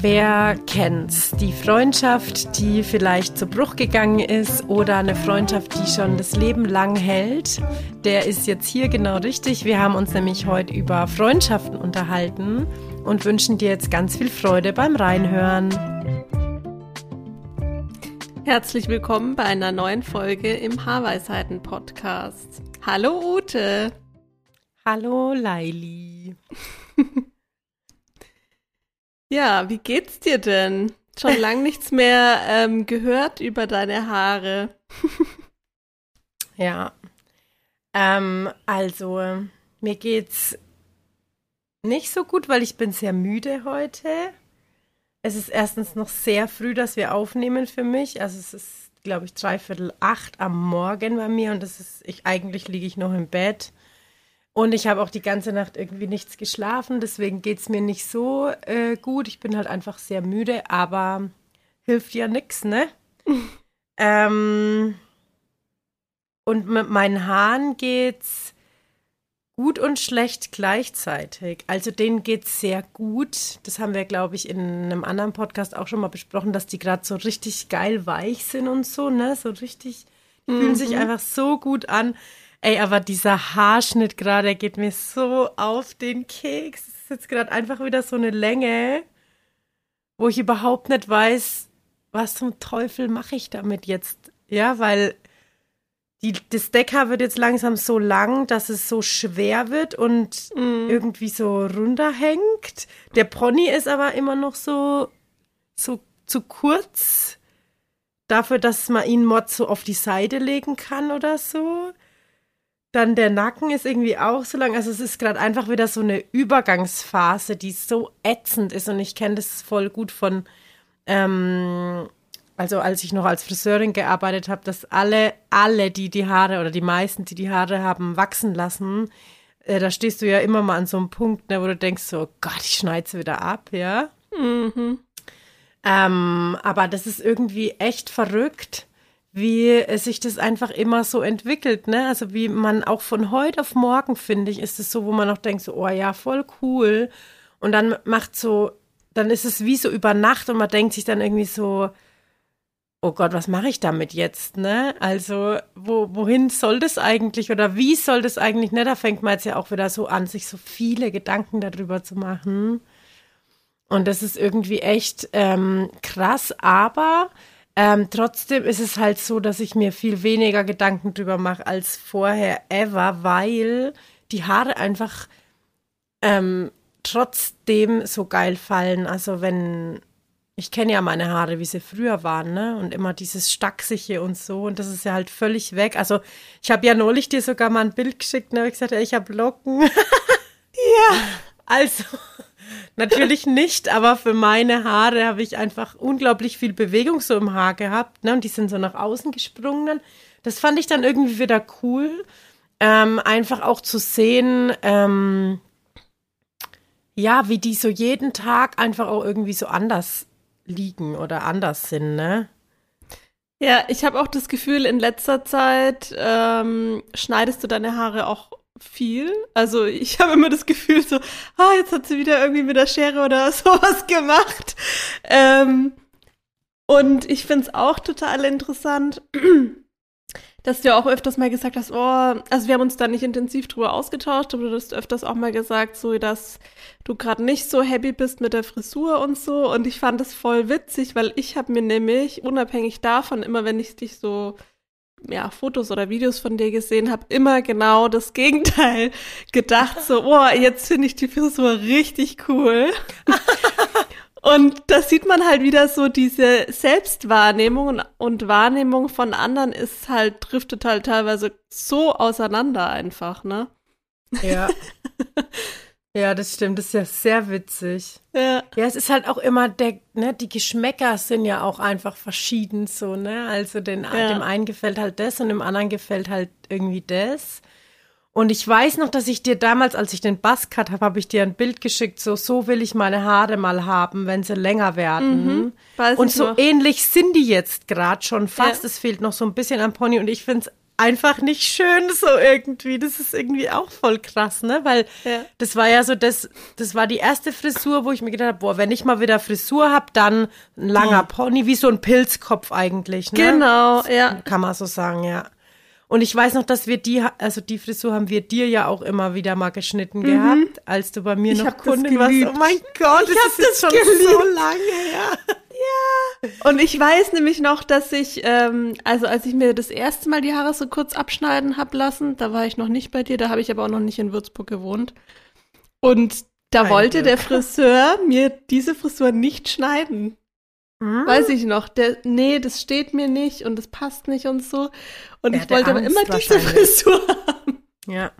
Wer kennt's? Die Freundschaft, die vielleicht zu Bruch gegangen ist oder eine Freundschaft, die schon das Leben lang hält, der ist jetzt hier genau richtig. Wir haben uns nämlich heute über Freundschaften unterhalten und wünschen dir jetzt ganz viel Freude beim Reinhören. Herzlich willkommen bei einer neuen Folge im Haarweisheiten Podcast. Hallo Ute. Hallo Laili. Ja, wie geht's dir denn? Schon lang nichts mehr ähm, gehört über deine Haare. ja. Ähm, also, mir geht's nicht so gut, weil ich bin sehr müde heute. Es ist erstens noch sehr früh, dass wir aufnehmen für mich. Also es ist, glaube ich, dreiviertel acht am Morgen bei mir und das ist, ich eigentlich liege ich noch im Bett. Und ich habe auch die ganze Nacht irgendwie nichts geschlafen, deswegen geht es mir nicht so äh, gut. Ich bin halt einfach sehr müde, aber hilft ja nichts, ne? ähm, und mit meinen Haaren geht's gut und schlecht gleichzeitig. Also denen geht's sehr gut. Das haben wir, glaube ich, in einem anderen Podcast auch schon mal besprochen, dass die gerade so richtig geil weich sind und so, ne? So richtig, die mhm. fühlen sich mhm. einfach so gut an. Ey, aber dieser Haarschnitt gerade geht mir so auf den Keks. Es ist jetzt gerade einfach wieder so eine Länge, wo ich überhaupt nicht weiß, was zum Teufel mache ich damit jetzt. Ja, weil die, das Deckhaar wird jetzt langsam so lang, dass es so schwer wird und mm. irgendwie so runterhängt. Der Pony ist aber immer noch so, so zu kurz dafür, dass man ihn mod so auf die Seite legen kann oder so. Dann der Nacken ist irgendwie auch so lang. Also es ist gerade einfach wieder so eine Übergangsphase, die so ätzend ist. Und ich kenne das voll gut von, ähm, also als ich noch als Friseurin gearbeitet habe, dass alle, alle, die die Haare oder die meisten, die die Haare haben wachsen lassen, äh, da stehst du ja immer mal an so einem Punkt, ne, wo du denkst so, oh Gott, ich schneide sie wieder ab, ja. Mhm. Ähm, aber das ist irgendwie echt verrückt wie sich das einfach immer so entwickelt, ne? Also wie man auch von heute auf morgen, finde ich, ist es so, wo man noch denkt, so, oh ja, voll cool. Und dann macht so, dann ist es wie so über Nacht und man denkt sich dann irgendwie so, oh Gott, was mache ich damit jetzt, ne? Also, wo, wohin soll das eigentlich oder wie soll das eigentlich, ne? Da fängt man jetzt ja auch wieder so an, sich so viele Gedanken darüber zu machen. Und das ist irgendwie echt ähm, krass, aber ähm, trotzdem ist es halt so, dass ich mir viel weniger Gedanken drüber mache als vorher ever, weil die Haare einfach ähm, trotzdem so geil fallen. Also wenn ich kenne ja meine Haare, wie sie früher waren, ne? Und immer dieses Stachsige und so. Und das ist ja halt völlig weg. Also ich habe ja neulich dir sogar mal ein Bild geschickt, ne? Ich gesagt, ich habe Locken. ja. Also Natürlich nicht, aber für meine Haare habe ich einfach unglaublich viel Bewegung so im Haar gehabt. Ne? Und die sind so nach außen gesprungen. Das fand ich dann irgendwie wieder cool. Ähm, einfach auch zu sehen, ähm, ja, wie die so jeden Tag einfach auch irgendwie so anders liegen oder anders sind, ne? Ja, ich habe auch das Gefühl, in letzter Zeit ähm, schneidest du deine Haare auch viel. Also ich habe immer das Gefühl so, ah, jetzt hat sie wieder irgendwie mit der Schere oder sowas gemacht. Ähm, und ich finde es auch total interessant, dass du auch öfters mal gesagt hast, oh, also wir haben uns da nicht intensiv drüber ausgetauscht, aber du hast öfters auch mal gesagt, so dass du gerade nicht so happy bist mit der Frisur und so. Und ich fand das voll witzig, weil ich habe mir nämlich unabhängig davon immer, wenn ich dich so ja, Fotos oder Videos von dir gesehen habe, immer genau das Gegenteil gedacht. So, oh, jetzt finde ich die Frisur richtig cool. und da sieht man halt wieder so diese Selbstwahrnehmung und, und Wahrnehmung von anderen ist halt, driftet halt teilweise so auseinander einfach, ne? Ja. Ja, das stimmt. Das ist ja sehr witzig. Ja. Ja, es ist halt auch immer der, ne, die Geschmäcker sind ja auch einfach verschieden so, ne? Also den, Ja. dem einen gefällt halt das und dem anderen gefällt halt irgendwie das. Und ich weiß noch, dass ich dir damals, als ich den Buzzcut habe, habe ich dir ein Bild geschickt, so, so will ich meine Haare mal haben, wenn sie länger werden. weiß und so noch. ähnlich sind die jetzt gerade schon fast. Ja. Es fehlt noch so ein bisschen am Pony und ich finde es einfach nicht schön so irgendwie. Das ist irgendwie auch voll krass, ne? Weil Ja. das war ja so, das, das war die erste Frisur, wo ich mir gedacht habe, boah, wenn ich mal wieder Frisur hab, dann ein langer Pony, wie so ein Pilzkopf eigentlich, ne? Genau, ja. Kann man so sagen, ja. Und ich weiß noch, dass wir die, also die Frisur haben wir dir ja auch immer wieder mal geschnitten gehabt, als du bei mir Ich noch Kundin warst. Oh mein Gott, Ich das ist das schon so geliebt. lange her. Und ich weiß nämlich noch, dass ich, ähm, also als ich mir das erste Mal die Haare so kurz abschneiden hab lassen, da war ich noch nicht bei dir, da habe ich aber auch noch nicht in Würzburg gewohnt. Und da Ein wollte der Glück. Friseur mir diese Frisur nicht schneiden. Hm? Weiß ich noch. Der, nee, das steht mir nicht und das passt nicht und so. Und Der ich wollte aber Angst immer diese. Frisur haben. Ja.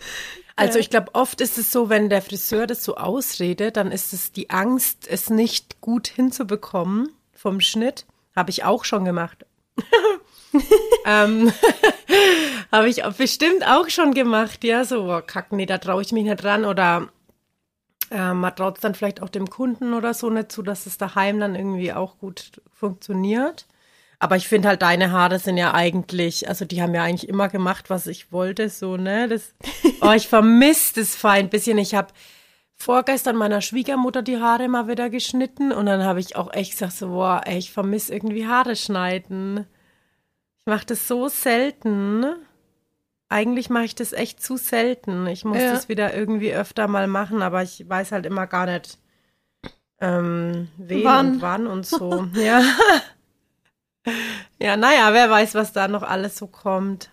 Also Ja. ich glaube, oft ist es so, wenn der Friseur das so ausredet, dann ist es die Angst, es nicht gut hinzubekommen vom Schnitt. Habe ich auch schon gemacht. ähm, Habe ich bestimmt auch schon gemacht, ja, so, boah, kack, nee, da traue ich mich nicht dran oder äh, man traut es dann vielleicht auch dem Kunden oder so nicht zu, dass es daheim dann irgendwie auch gut funktioniert. Aber ich finde halt, deine Haare sind ja eigentlich, also die haben ja eigentlich immer gemacht, was ich wollte, so, ne? Das, oh, ich vermisse das fein ein bisschen. Ich habe vorgestern meiner Schwiegermutter die Haare mal wieder geschnitten und dann habe ich auch echt gesagt, so, boah, ey, ich vermisse irgendwie Haare schneiden. Ich mache das so selten. Eigentlich mache ich das echt zu selten. Ich muss Ja. das wieder irgendwie öfter mal machen, aber ich weiß halt immer gar nicht, ähm, wen Wann? und wann und so. ja. Ja, naja, wer weiß, was da noch alles so kommt.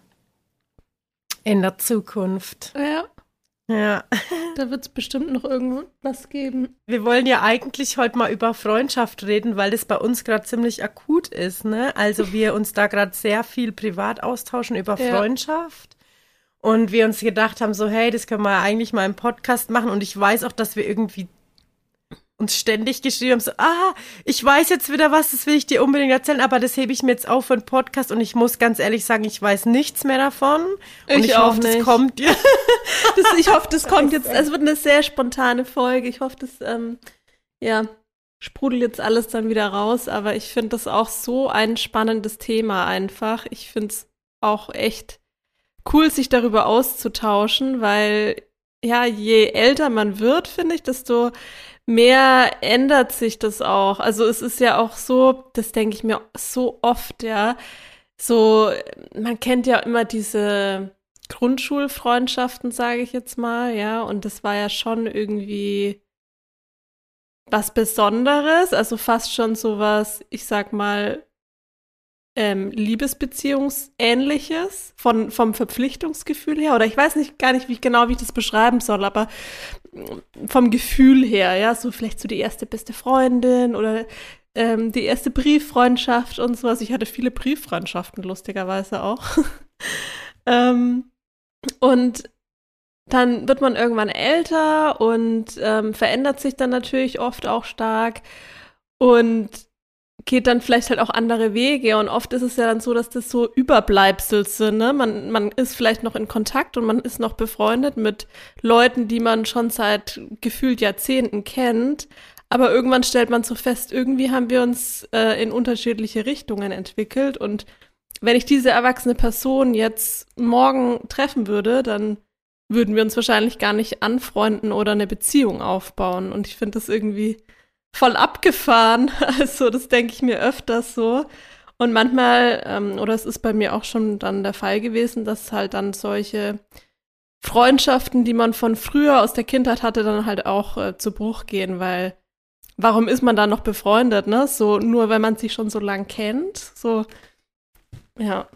In der Zukunft. Ja, Ja. da wird es bestimmt noch irgendwas geben. Wir wollen ja eigentlich heute mal über Freundschaft reden, weil das bei uns gerade ziemlich akut ist, ne? Also wir uns da gerade sehr viel privat austauschen über Ja. Freundschaft. Und wir uns gedacht haben, so, hey, das können wir eigentlich mal im Podcast machen. Und ich weiß auch, dass wir irgendwie uns ständig geschrieben haben, so, ah, ich weiß jetzt wieder was, das will ich dir unbedingt erzählen, aber das hebe ich mir jetzt auf für einen Podcast und ich muss ganz ehrlich sagen, ich weiß nichts mehr davon. Und Ich ich, hoffe, das nicht. kommt dir. Das, ich hoffe, das kommt jetzt. Es wird eine sehr spontane Folge. Ich hoffe, das, ähm, ja, sprudelt jetzt alles dann wieder raus. Aber ich finde das auch so ein spannendes Thema einfach. Ich finde es auch echt cool, sich darüber auszutauschen, weil, ja, je älter man wird, finde ich, desto mehr ändert sich das auch. Also es ist ja auch so, das denke ich mir so oft, ja, so, man kennt ja immer diese Grundschulfreundschaften, sage ich jetzt mal, ja, und das war ja schon irgendwie was Besonderes, also fast schon sowas, ich sag mal, ähm, Liebesbeziehungsähnliches von, vom Verpflichtungsgefühl her, oder ich weiß nicht gar nicht, wie genau wie ich das beschreiben soll, aber vom Gefühl her, ja, so vielleicht so die erste beste Freundin oder ähm, die erste Brieffreundschaft und sowas. Ich hatte viele Brieffreundschaften, lustigerweise auch. ähm, und dann wird man irgendwann älter und ähm, verändert sich dann natürlich oft auch stark und geht dann vielleicht halt auch andere Wege. Und oft ist es ja dann so, dass das so Überbleibsel sind. Ne? Man, man ist vielleicht noch in Kontakt und man ist noch befreundet mit Leuten, die man schon seit gefühlt Jahrzehnten kennt. Aber irgendwann stellt man so fest, irgendwie haben wir uns äh, in unterschiedliche Richtungen entwickelt. Und wenn ich diese erwachsene Person jetzt morgen treffen würde, dann würden wir uns wahrscheinlich gar nicht anfreunden oder eine Beziehung aufbauen. Und ich finde das irgendwie voll abgefahren. Also das denke ich mir öfters so. Und manchmal, ähm, oder es ist bei mir auch schon dann der Fall gewesen, dass halt dann solche Freundschaften, die man von früher aus der Kindheit hatte, dann halt auch äh, zu Bruch gehen, weil warum ist man da noch befreundet, ne? So nur, wenn man sich schon so lang kennt. So, ja.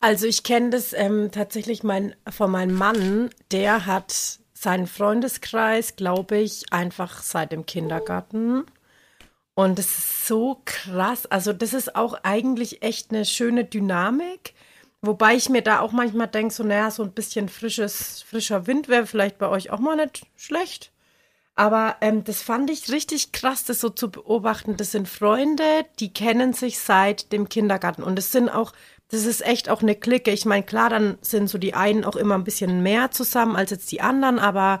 Also ich kenne das ähm, tatsächlich mein, von meinem Mann, der hat seinen Freundeskreis, glaube ich, einfach seit dem Kindergarten. Und das ist so krass. Also das ist auch eigentlich echt eine schöne Dynamik, wobei ich mir da auch manchmal denke, so, naja, so ein bisschen frisches, frischer Wind wäre vielleicht bei euch auch mal nicht schlecht. Aber ähm, das fand ich richtig krass, das so zu beobachten. Das sind Freunde, die kennen sich seit dem Kindergarten. Und es sind auch, das ist echt auch eine Clique. Ich meine, klar, dann sind so die einen auch immer ein bisschen mehr zusammen als jetzt die anderen, aber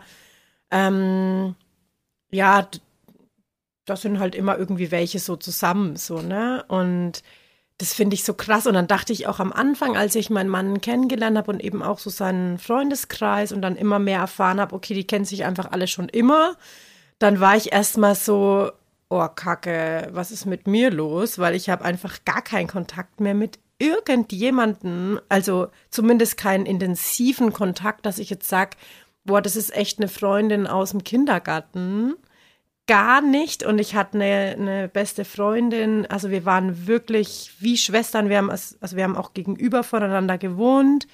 ähm, ja, das sind halt immer irgendwie welche so zusammen, so, ne? Und das finde ich so krass. Und dann dachte ich auch am Anfang, als ich meinen Mann kennengelernt habe und eben auch so seinen Freundeskreis und dann immer mehr erfahren habe, okay, die kennen sich einfach alle schon immer, dann war ich erstmal so, oh Kacke, was ist mit mir los? Weil ich habe einfach gar keinen Kontakt mehr mit irgendjemanden, also zumindest keinen intensiven Kontakt, dass ich jetzt sage, boah, das ist echt eine Freundin aus dem Kindergarten gar nicht. Und ich hatte eine, eine beste Freundin. Also wir waren wirklich wie Schwestern. Wir haben, also wir haben auch gegenüber voneinander gewohnt.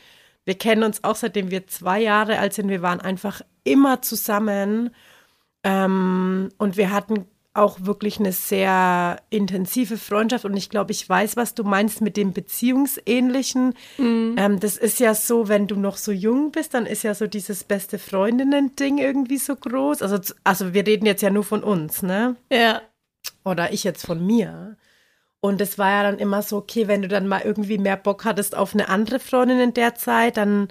Wir kennen uns auch seitdem wir zwei Jahre alt sind. Wir waren einfach immer zusammen. Ähm, und wir hatten auch wirklich eine sehr intensive Freundschaft und ich glaube, ich weiß, was du meinst mit dem Beziehungsähnlichen. Mhm. Ähm, das ist ja so, wenn du noch so jung bist, dann ist ja so dieses beste Freundinnen-Ding irgendwie so groß. Also, also wir reden jetzt ja nur von uns, ne? Ja. Oder ich jetzt von mir. Und es war ja dann immer so, okay, wenn du dann mal irgendwie mehr Bock hattest auf eine andere Freundin in der Zeit, dann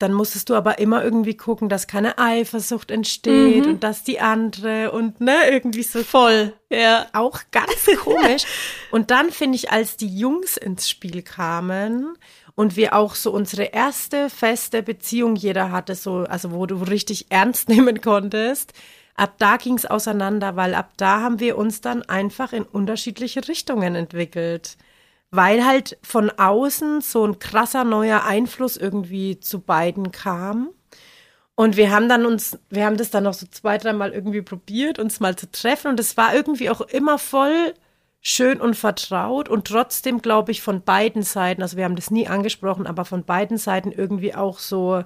dann musstest du aber immer irgendwie gucken, dass keine Eifersucht entsteht mhm. und dass die andere und ne, irgendwie so voll. Ja. Auch ganz komisch. und dann finde ich, als die Jungs ins Spiel kamen und wir auch so unsere erste feste Beziehung jeder hatte, so, also wo du richtig ernst nehmen konntest, ab da ging es auseinander, weil ab da haben wir uns dann einfach in unterschiedliche Richtungen entwickelt weil halt von außen so ein krasser neuer Einfluss irgendwie zu beiden kam. Und wir haben dann uns, wir haben das dann noch so zwei, dreimal irgendwie probiert, uns mal zu treffen. Und es war irgendwie auch immer voll schön und vertraut und trotzdem, glaube ich, von beiden Seiten, also wir haben das nie angesprochen, aber von beiden Seiten irgendwie auch so,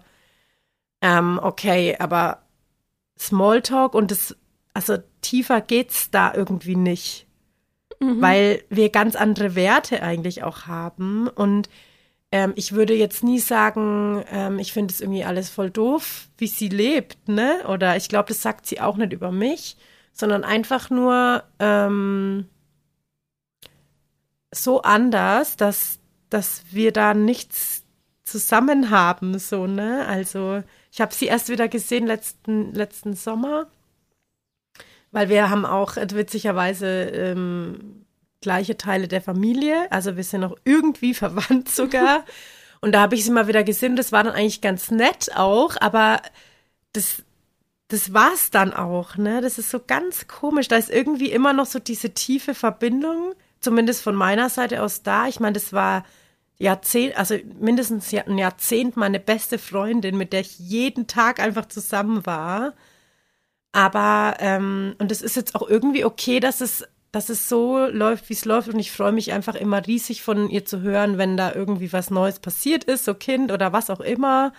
ähm, okay, aber Smalltalk und das, also tiefer geht's da irgendwie nicht mhm. weil wir ganz andere Werte eigentlich auch haben. Und ähm, ich würde jetzt nie sagen, ähm, ich finde es irgendwie alles voll doof, wie sie lebt, ne? Oder ich glaube, das sagt sie auch nicht über mich, sondern einfach nur ähm, so anders, dass, dass wir da nichts zusammen haben, so, ne? Also, ich habe sie erst wieder gesehen letzten, letzten Sommer weil wir haben auch äh, witzigerweise ähm, gleiche Teile der Familie. Also wir sind noch irgendwie verwandt sogar. Und da habe ich sie mal wieder gesehen. Das war dann eigentlich ganz nett auch, aber das, das war's dann auch, ne? Das ist so ganz komisch. Da ist irgendwie immer noch so diese tiefe Verbindung, zumindest von meiner Seite aus da. Ich meine, das war Jahrzehnt, also mindestens ein Jahrzehnt meine beste Freundin, mit der ich jeden Tag einfach zusammen war. Aber, ähm, und es ist jetzt auch irgendwie okay, dass es, dass es so läuft, wie es läuft. Und ich freue mich einfach immer riesig von ihr zu hören, wenn da irgendwie was Neues passiert ist, so Kind oder was auch immer.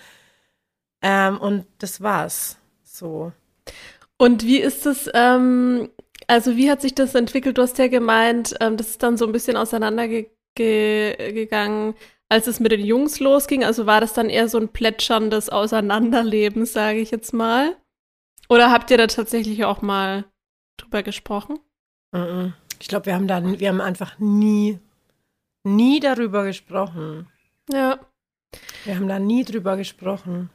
Ähm, und das war's. So. Und wie ist es, ähm, also wie hat sich das entwickelt? Du hast ja gemeint, ähm, das ist dann so ein bisschen auseinandergegangen, als es mit den Jungs losging. Also war das dann eher so ein plätscherndes Auseinanderleben, sage ich jetzt mal? Oder habt ihr da tatsächlich auch mal drüber gesprochen? Ich glaube, wir haben da, wir haben einfach nie, nie darüber gesprochen. Ja. Wir haben da nie drüber gesprochen.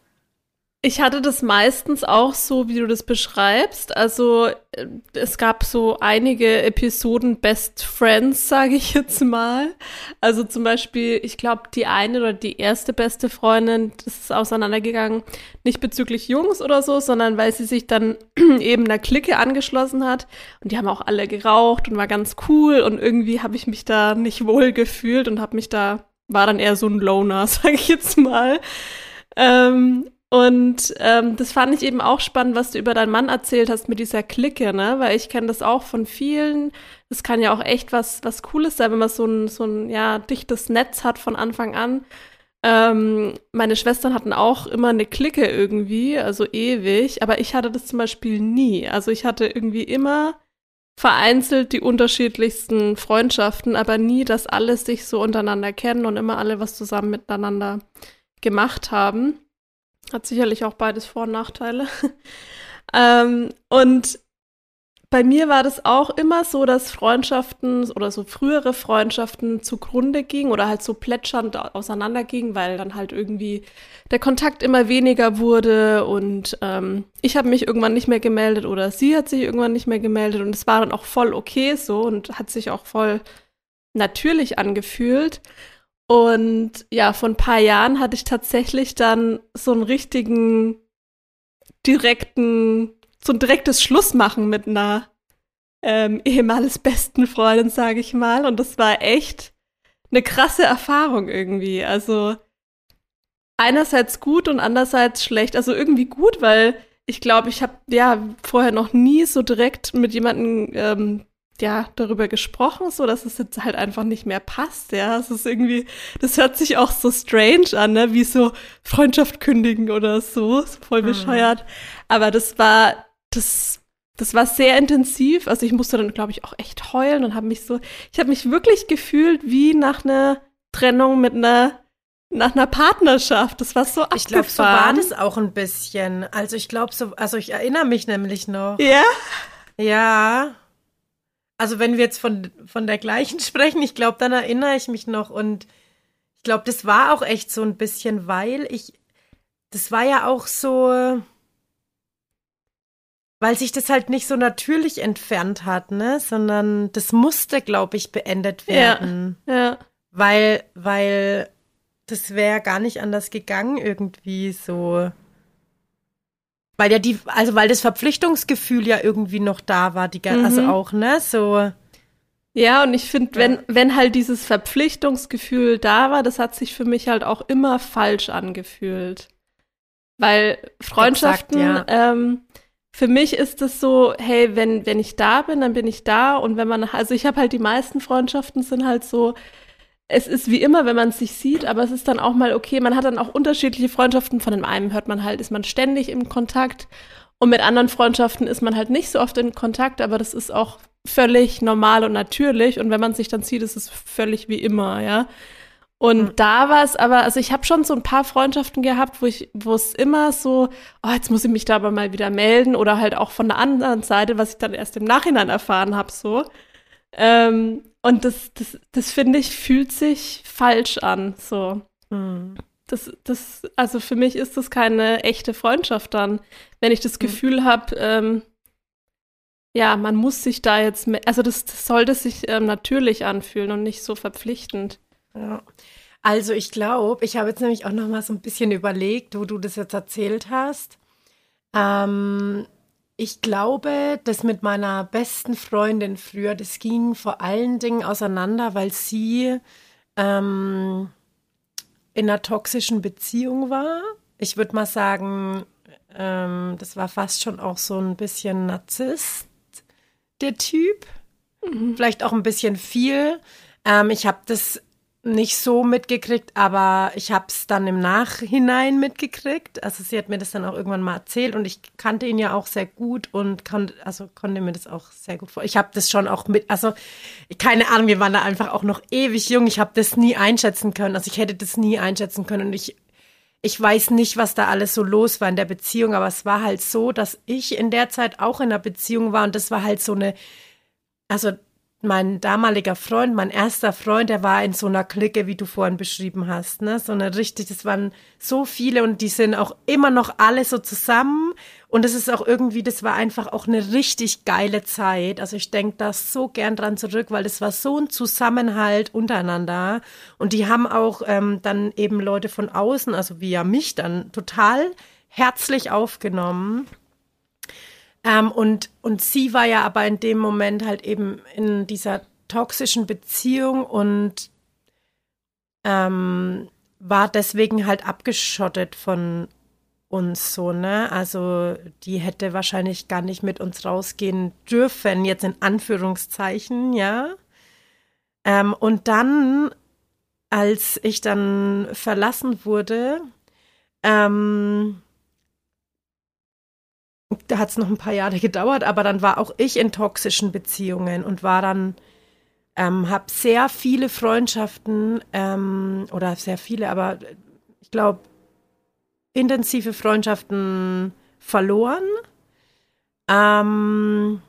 Ich hatte das meistens auch so, wie du das beschreibst. Also äh, es gab so einige Episoden Best Friends, sage ich jetzt mal. Also zum Beispiel, ich glaube, die eine oder die erste beste Freundin, das ist auseinandergegangen, nicht bezüglich Jungs oder so, sondern weil sie sich dann eben einer Clique angeschlossen hat. Und die haben auch alle geraucht und war ganz cool. Und irgendwie habe ich mich da nicht wohl gefühlt und habe mich da, war dann eher so ein Loner, sage ich jetzt mal. Ähm, und ähm, das fand ich eben auch spannend, was du über deinen Mann erzählt hast mit dieser Clique, ne? Weil ich kenne das auch von vielen. Das kann ja auch echt was, was Cooles sein, wenn man so ein, so ein ja, dichtes Netz hat von Anfang an. Ähm, meine Schwestern hatten auch immer eine Clique irgendwie, also ewig, aber ich hatte das zum Beispiel nie. Also ich hatte irgendwie immer vereinzelt die unterschiedlichsten Freundschaften, aber nie, dass alle sich so untereinander kennen und immer alle was zusammen miteinander gemacht haben. Hat sicherlich auch beides Vor- und Nachteile. ähm, und bei mir war das auch immer so, dass Freundschaften oder so frühere Freundschaften zugrunde gingen oder halt so plätschernd auseinandergingen, weil dann halt irgendwie der Kontakt immer weniger wurde und ähm, ich habe mich irgendwann nicht mehr gemeldet oder sie hat sich irgendwann nicht mehr gemeldet und es war dann auch voll okay so und hat sich auch voll natürlich angefühlt. Und ja, vor ein paar Jahren hatte ich tatsächlich dann so einen richtigen direkten so ein direktes Schlussmachen mit einer ähm, ehemals besten Freundin, sage ich mal. Und das war echt eine krasse Erfahrung irgendwie. Also einerseits gut und andererseits schlecht. Also irgendwie gut, weil ich glaube, ich habe ja vorher noch nie so direkt mit jemandem ähm, ja darüber gesprochen, so dass es jetzt halt einfach nicht mehr passt. Ja, es ist irgendwie, das hört sich auch so strange an, ne? Wie so Freundschaft kündigen oder so, voll mhm. bescheuert. Mhm. Aber das war das, das war sehr intensiv. Also ich musste dann, glaube ich, auch echt heulen und habe mich so, ich habe mich wirklich gefühlt wie nach einer Trennung mit einer nach einer Partnerschaft. Das war so abgefahren. Ich glaube, so war das auch ein bisschen. Also ich glaube so, also ich erinnere mich nämlich noch. Ja? Ja. Also wenn wir jetzt von, von der gleichen sprechen, ich glaube, dann erinnere ich mich noch und ich glaube, das war auch echt so ein bisschen, weil ich, das war ja auch so, weil sich das halt nicht so natürlich entfernt hat, ne, sondern das musste, glaube ich, beendet werden. Ja. ja. Weil, weil das wäre gar nicht anders gegangen irgendwie so. Weil ja die, also weil das Verpflichtungsgefühl ja irgendwie noch da war, die, also mhm. also auch, ne, so. Ja, und ich finde, wenn, wenn halt dieses Verpflichtungsgefühl da war, das hat sich für mich halt auch immer falsch angefühlt. Weil Freundschaften, Exakt, ja. ähm, für mich ist es so, hey, wenn, wenn ich da bin, dann bin ich da. Und wenn man, also ich habe halt die meisten Freundschaften sind halt so, es ist wie immer, wenn man sich sieht, aber es ist dann auch mal okay. Man hat dann auch unterschiedliche Freundschaften. Von dem einen hört man halt, ist man ständig im Kontakt. Und mit anderen Freundschaften ist man halt nicht so oft in Kontakt, aber das ist auch völlig normal und natürlich. Und wenn man sich dann sieht, ist es völlig wie immer, ja. Und mhm. da war es aber, also ich habe schon so ein paar Freundschaften gehabt, wo ich, wo es immer so, oh, jetzt muss ich mich da aber mal wieder melden oder halt auch von der anderen Seite, was ich dann erst im Nachhinein erfahren habe, so. Ähm, und das, das, das finde ich, fühlt sich falsch an, so. Mhm. Das, das, also für mich ist das keine echte Freundschaft dann, wenn ich das mhm. Gefühl habe, ähm, ja, man muss sich da jetzt, also das, das sollte sich ähm, natürlich anfühlen und nicht so verpflichtend. Ja. Also ich glaube, ich habe jetzt nämlich auch noch mal so ein bisschen überlegt, wo du das jetzt erzählt hast. Ähm, ich glaube, das mit meiner besten Freundin früher, das ging vor allen Dingen auseinander, weil sie ähm, in einer toxischen Beziehung war. Ich würde mal sagen, ähm, das war fast schon auch so ein bisschen Narzisst, der Typ. Mhm. Vielleicht auch ein bisschen viel. Ähm, ich habe das nicht so mitgekriegt, aber ich habe es dann im Nachhinein mitgekriegt. Also sie hat mir das dann auch irgendwann mal erzählt und ich kannte ihn ja auch sehr gut und kon also konnte mir das auch sehr gut vor. Ich habe das schon auch mit, also keine Ahnung, wir waren da einfach auch noch ewig jung. Ich habe das nie einschätzen können. Also ich hätte das nie einschätzen können und ich ich weiß nicht, was da alles so los war in der Beziehung, aber es war halt so, dass ich in der Zeit auch in einer Beziehung war und das war halt so eine, also mein damaliger Freund, mein erster Freund, der war in so einer Clique, wie du vorhin beschrieben hast, ne? So eine richtig, das waren so viele und die sind auch immer noch alle so zusammen und es ist auch irgendwie, das war einfach auch eine richtig geile Zeit. Also ich denke da so gern dran zurück, weil das war so ein Zusammenhalt untereinander und die haben auch ähm, dann eben Leute von außen, also wie ja mich dann total herzlich aufgenommen. Ähm, und, und sie war ja aber in dem Moment halt eben in dieser toxischen Beziehung und ähm, war deswegen halt abgeschottet von uns so, ne? Also die hätte wahrscheinlich gar nicht mit uns rausgehen dürfen, jetzt in Anführungszeichen, ja. Ähm, und dann, als ich dann verlassen wurde, ähm, da hat es noch ein paar Jahre gedauert, aber dann war auch ich in toxischen Beziehungen und war dann, ähm, habe sehr viele Freundschaften ähm, oder sehr viele, aber ich glaube, intensive Freundschaften verloren, ähm,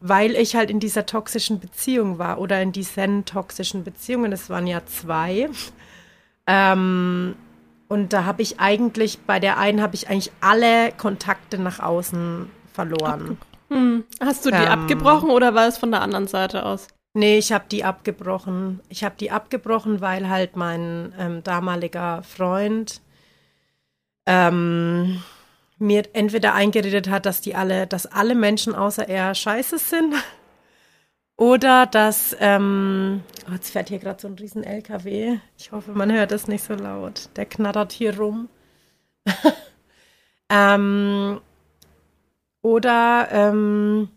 weil ich halt in dieser toxischen Beziehung war oder in diesen toxischen Beziehungen. Es waren ja zwei. Ähm, und da habe ich eigentlich, bei der einen habe ich eigentlich alle Kontakte nach außen verloren. Hm. Hast du die ähm, abgebrochen oder war es von der anderen Seite aus? Nee, ich habe die abgebrochen. Ich habe die abgebrochen, weil halt mein ähm, damaliger Freund ähm, mir entweder eingeredet hat, dass die alle, dass alle Menschen außer er scheiße sind oder dass, ähm, oh, jetzt fährt hier gerade so ein riesen LKW. Ich hoffe, man hört es nicht so laut. Der knattert hier rum. ähm, oder ähm,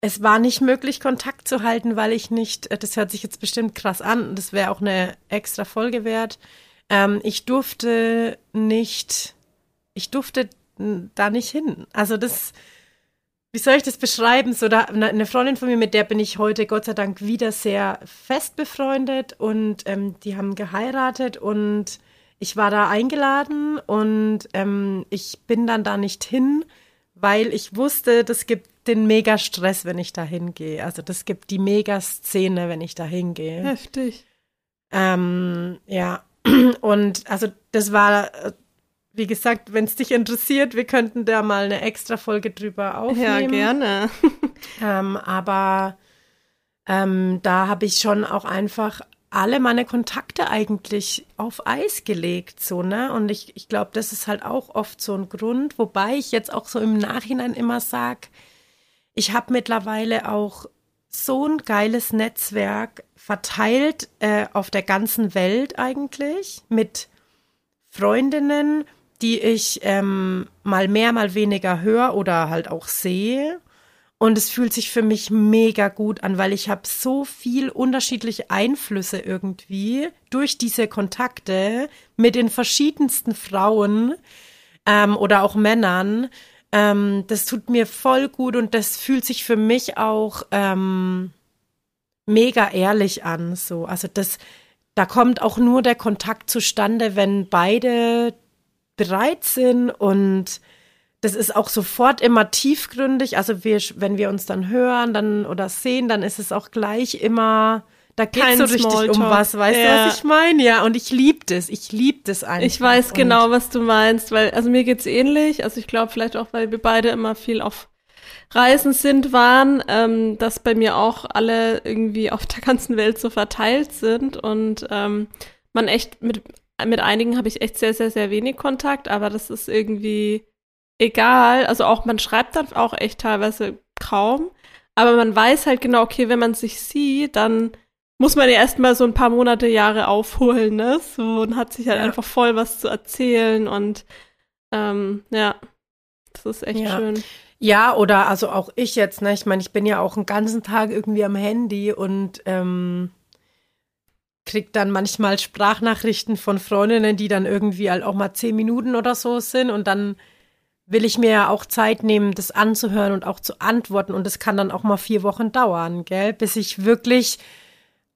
es war nicht möglich, Kontakt zu halten, weil ich nicht, äh, das hört sich jetzt bestimmt krass an, das wäre auch eine extra Folge wert. Ähm, ich durfte nicht, ich durfte da nicht hin. Also das, wie soll ich das beschreiben? So, da, eine Freundin von mir, mit der bin ich heute Gott sei Dank wieder sehr fest befreundet und ähm, die haben geheiratet und ich war da eingeladen und ähm, ich bin dann da nicht hin, weil ich wusste, das gibt den Mega-Stress, wenn ich da hingehe. Also das gibt die Mega-Szene, wenn ich da hingehe. Heftig. Ähm, ja, und also das war wie gesagt, wenn es dich interessiert, wir könnten da mal eine extra Folge drüber aufnehmen. Ja, gerne. ähm, aber ähm, da habe ich schon auch einfach alle meine Kontakte eigentlich auf Eis gelegt, so, ne? Und ich, ich glaube, das ist halt auch oft so ein Grund, wobei ich jetzt auch so im Nachhinein immer sage, ich habe mittlerweile auch so ein geiles Netzwerk verteilt äh, auf der ganzen Welt eigentlich mit Freundinnen, die ich ähm, mal mehr, mal weniger höre oder halt auch sehe. Und es fühlt sich für mich mega gut an, weil ich habe so viel unterschiedliche Einflüsse irgendwie durch diese Kontakte mit den verschiedensten Frauen ähm, oder auch Männern. Ähm, das tut mir voll gut und das fühlt sich für mich auch ähm, mega ehrlich an. So, also das, da kommt auch nur der Kontakt zustande, wenn beide bereit sind und das ist auch sofort immer tiefgründig. Also wir, wenn wir uns dann hören dann oder sehen, dann ist es auch gleich immer, da geht es so richtig um was, weißt ja. du, was ich meine? Ja, und ich liebe das, ich liebe das einfach. Ich weiß genau, was du meinst, weil, also mir geht's ähnlich, also ich glaube vielleicht auch, weil wir beide immer viel auf Reisen sind, waren, ähm, dass bei mir auch alle irgendwie auf der ganzen Welt so verteilt sind und ähm, man echt mit mit einigen habe ich echt sehr, sehr, sehr wenig Kontakt, aber das ist irgendwie egal. Also auch, man schreibt dann auch echt teilweise kaum. Aber man weiß halt genau, okay, wenn man sich sieht, dann muss man ja erstmal so ein paar Monate, Jahre aufholen, ne? So und hat sich halt ja. einfach voll was zu erzählen und ähm, ja, das ist echt ja. schön. Ja, oder also auch ich jetzt, ne? Ich meine, ich bin ja auch einen ganzen Tag irgendwie am Handy und ähm, krieg dann manchmal Sprachnachrichten von Freundinnen, die dann irgendwie halt auch mal zehn Minuten oder so sind und dann will ich mir ja auch Zeit nehmen, das anzuhören und auch zu antworten und das kann dann auch mal vier Wochen dauern, gell, bis ich wirklich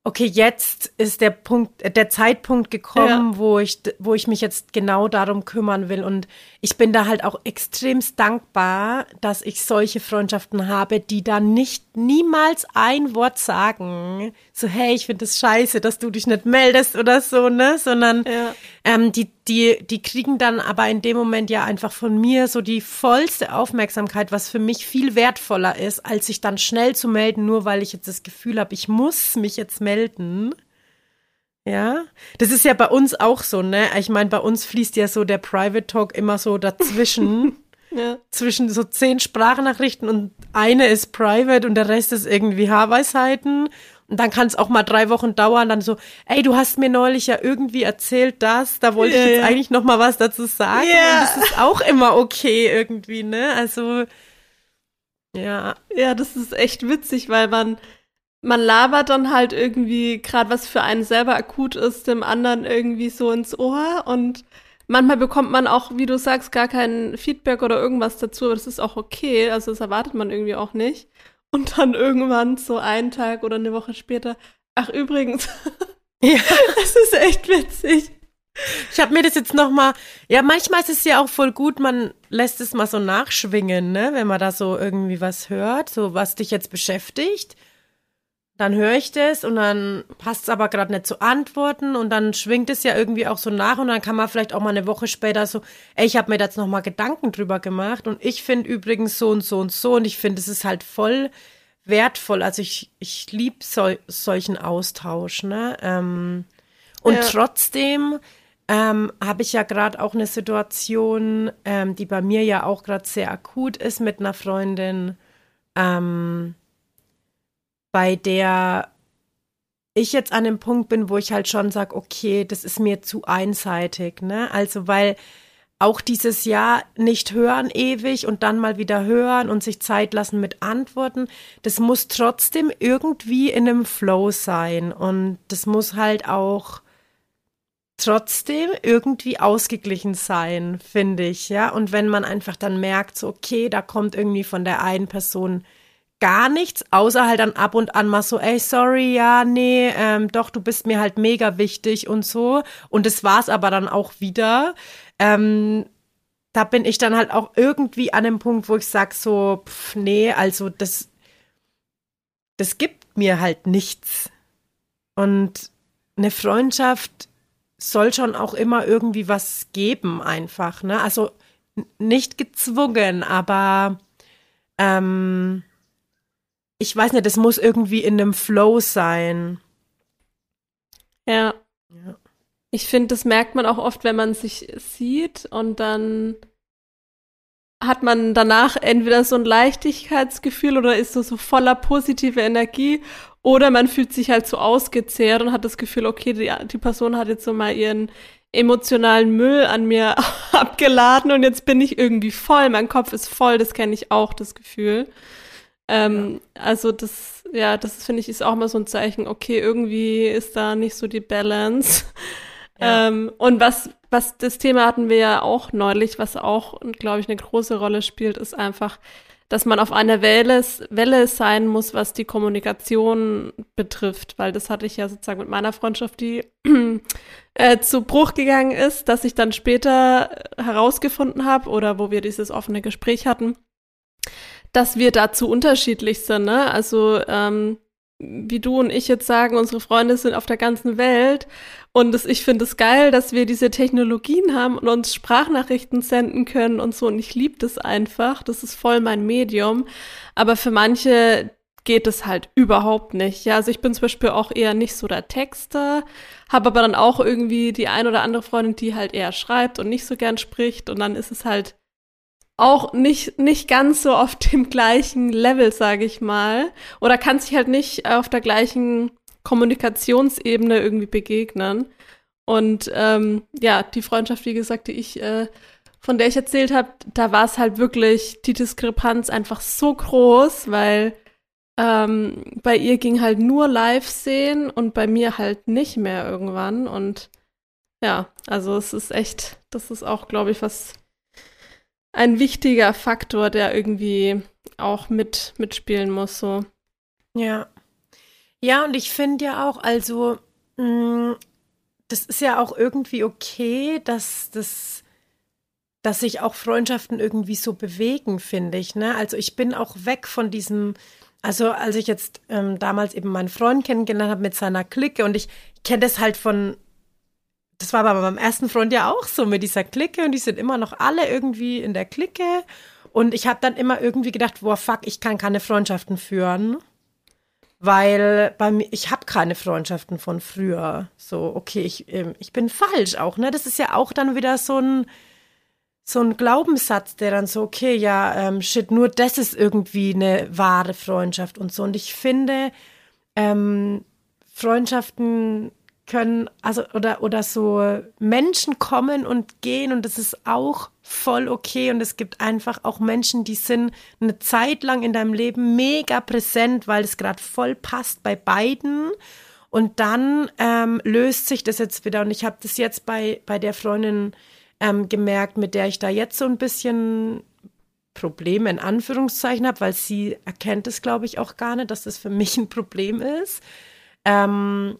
okay, jetzt ist der Punkt, der Zeitpunkt gekommen, ja. wo ich, wo ich mich jetzt genau darum kümmern will. Und ich bin da halt auch extremst dankbar, dass ich solche Freundschaften habe, die da nicht niemals ein Wort sagen, so, hey, ich finde es das scheiße, dass du dich nicht meldest oder so, ne, sondern ja. ähm, die, die, die kriegen dann aber in dem Moment ja einfach von mir so die vollste Aufmerksamkeit, was für mich viel wertvoller ist, als sich dann schnell zu melden, nur weil ich jetzt das Gefühl habe, ich muss mich jetzt melden. Ja, das ist ja bei uns auch so, ne? Ich meine, bei uns fließt ja so der Private Talk immer so dazwischen. ja. Zwischen so zehn Sprachnachrichten und eine ist private und der Rest ist irgendwie Haarweisheiten. Und dann kann es auch mal drei Wochen dauern, dann so, ey, du hast mir neulich ja irgendwie erzählt das, da wollte ich jetzt eigentlich noch mal was dazu sagen. Yeah. Und das ist auch immer okay irgendwie, ne? Also, ja. Ja, das ist echt witzig, weil man, man labert dann halt irgendwie gerade was für einen selber akut ist, dem anderen irgendwie so ins Ohr und manchmal bekommt man auch, wie du sagst, gar kein Feedback oder irgendwas dazu, aber das ist auch okay. Also das erwartet man irgendwie auch nicht. Und dann irgendwann so einen Tag oder eine Woche später, ach übrigens, ja, das ist echt witzig. Ich habe mir das jetzt noch mal, ja, manchmal ist es ja auch voll gut, man lässt es mal so nachschwingen, ne, wenn man da so irgendwie was hört, so was dich jetzt beschäftigt dann höre ich das und dann passt es aber gerade nicht zu antworten und dann schwingt es ja irgendwie auch so nach und dann kann man vielleicht auch mal eine Woche später so, ey, ich habe mir da jetzt nochmal Gedanken drüber gemacht und ich finde übrigens so und so und so und ich finde, es ist halt voll wertvoll. Also ich, ich liebe sol solchen Austausch, ne? Ähm, und ja. trotzdem ähm, habe ich ja gerade auch eine Situation, ähm, die bei mir ja auch gerade sehr akut ist mit einer Freundin. Ähm, bei der ich jetzt an dem Punkt bin, wo ich halt schon sage, okay, das ist mir zu einseitig, ne? Also weil auch dieses Jahr nicht hören ewig und dann mal wieder hören und sich Zeit lassen mit Antworten, das muss trotzdem irgendwie in einem Flow sein und das muss halt auch trotzdem irgendwie ausgeglichen sein, finde ich, ja. Und wenn man einfach dann merkt, so, okay, da kommt irgendwie von der einen Person gar nichts, außer halt dann ab und an mal so, ey, sorry, ja, nee, ähm, doch, du bist mir halt mega wichtig und so. Und das war's aber dann auch wieder. Ähm, da bin ich dann halt auch irgendwie an dem Punkt, wo ich sag so, pff, nee, also das, das gibt mir halt nichts. Und eine Freundschaft soll schon auch immer irgendwie was geben, einfach, ne? Also nicht gezwungen, aber ähm, ich weiß nicht, das muss irgendwie in einem Flow sein. Ja. ja. Ich finde, das merkt man auch oft, wenn man sich sieht und dann hat man danach entweder so ein Leichtigkeitsgefühl oder ist so, so voller positive Energie oder man fühlt sich halt so ausgezehrt und hat das Gefühl, okay, die, die Person hat jetzt so mal ihren emotionalen Müll an mir abgeladen und jetzt bin ich irgendwie voll, mein Kopf ist voll, das kenne ich auch, das Gefühl. Ähm, ja. Also das, ja, das finde ich ist auch mal so ein Zeichen, okay, irgendwie ist da nicht so die Balance. Ja. Ähm, und was, was das Thema hatten wir ja auch neulich, was auch, glaube ich, eine große Rolle spielt, ist einfach, dass man auf einer Welle, Welle sein muss, was die Kommunikation betrifft, weil das hatte ich ja sozusagen mit meiner Freundschaft, die äh, zu Bruch gegangen ist, dass ich dann später herausgefunden habe oder wo wir dieses offene Gespräch hatten, dass wir dazu unterschiedlich sind. Ne? Also ähm, wie du und ich jetzt sagen, unsere Freunde sind auf der ganzen Welt. Und das, ich finde es geil, dass wir diese Technologien haben und uns Sprachnachrichten senden können und so. Und ich liebe das einfach. Das ist voll mein Medium. Aber für manche geht es halt überhaupt nicht. Ja, also ich bin zum Beispiel auch eher nicht so der Texter, habe aber dann auch irgendwie die ein oder andere Freundin, die halt eher schreibt und nicht so gern spricht. Und dann ist es halt auch nicht, nicht ganz so auf dem gleichen Level, sage ich mal. Oder kann sich halt nicht auf der gleichen Kommunikationsebene irgendwie begegnen. Und ähm, ja, die Freundschaft, wie gesagt, die ich, äh, von der ich erzählt habe, da war es halt wirklich die Diskrepanz einfach so groß, weil ähm, bei ihr ging halt nur live sehen und bei mir halt nicht mehr irgendwann. Und ja, also es ist echt, das ist auch, glaube ich, was ein wichtiger Faktor, der irgendwie auch mit mitspielen muss. So. Ja. Ja, und ich finde ja auch, also, mh, mm, das ist ja auch irgendwie okay, dass das dass sich auch Freundschaften irgendwie so bewegen, finde ich. Ne? Also ich bin auch weg von diesem, also als ich jetzt ähm, damals eben meinen Freund kennengelernt habe mit seiner Clique und ich kenne das halt von das war aber beim ersten Freund ja auch so mit dieser Clique und die sind immer noch alle irgendwie in der Clique. Und ich habe dann immer irgendwie gedacht, boah, fuck, ich kann keine Freundschaften führen. Weil bei mir, ich habe keine Freundschaften von früher. So, okay, ich, ähm, ich bin falsch auch, ne? Das ist ja auch dann wieder so ein, so ein Glaubenssatz, der dann so, okay, ja, ähm, shit, nur das ist irgendwie eine wahre Freundschaft und so. Und ich finde, ähm, Freundschaften können, also oder oder so Menschen kommen und gehen und das ist auch voll okay. Und es gibt einfach auch Menschen, die sind eine Zeit lang in deinem Leben mega präsent, weil es gerade voll passt bei beiden. Und dann ähm, löst sich das jetzt wieder. Und ich habe das jetzt bei bei der Freundin ähm, gemerkt, mit der ich da jetzt so ein bisschen Probleme in Anführungszeichen habe, weil sie erkennt es, glaube ich, auch gar nicht, dass das für mich ein Problem ist. Ähm,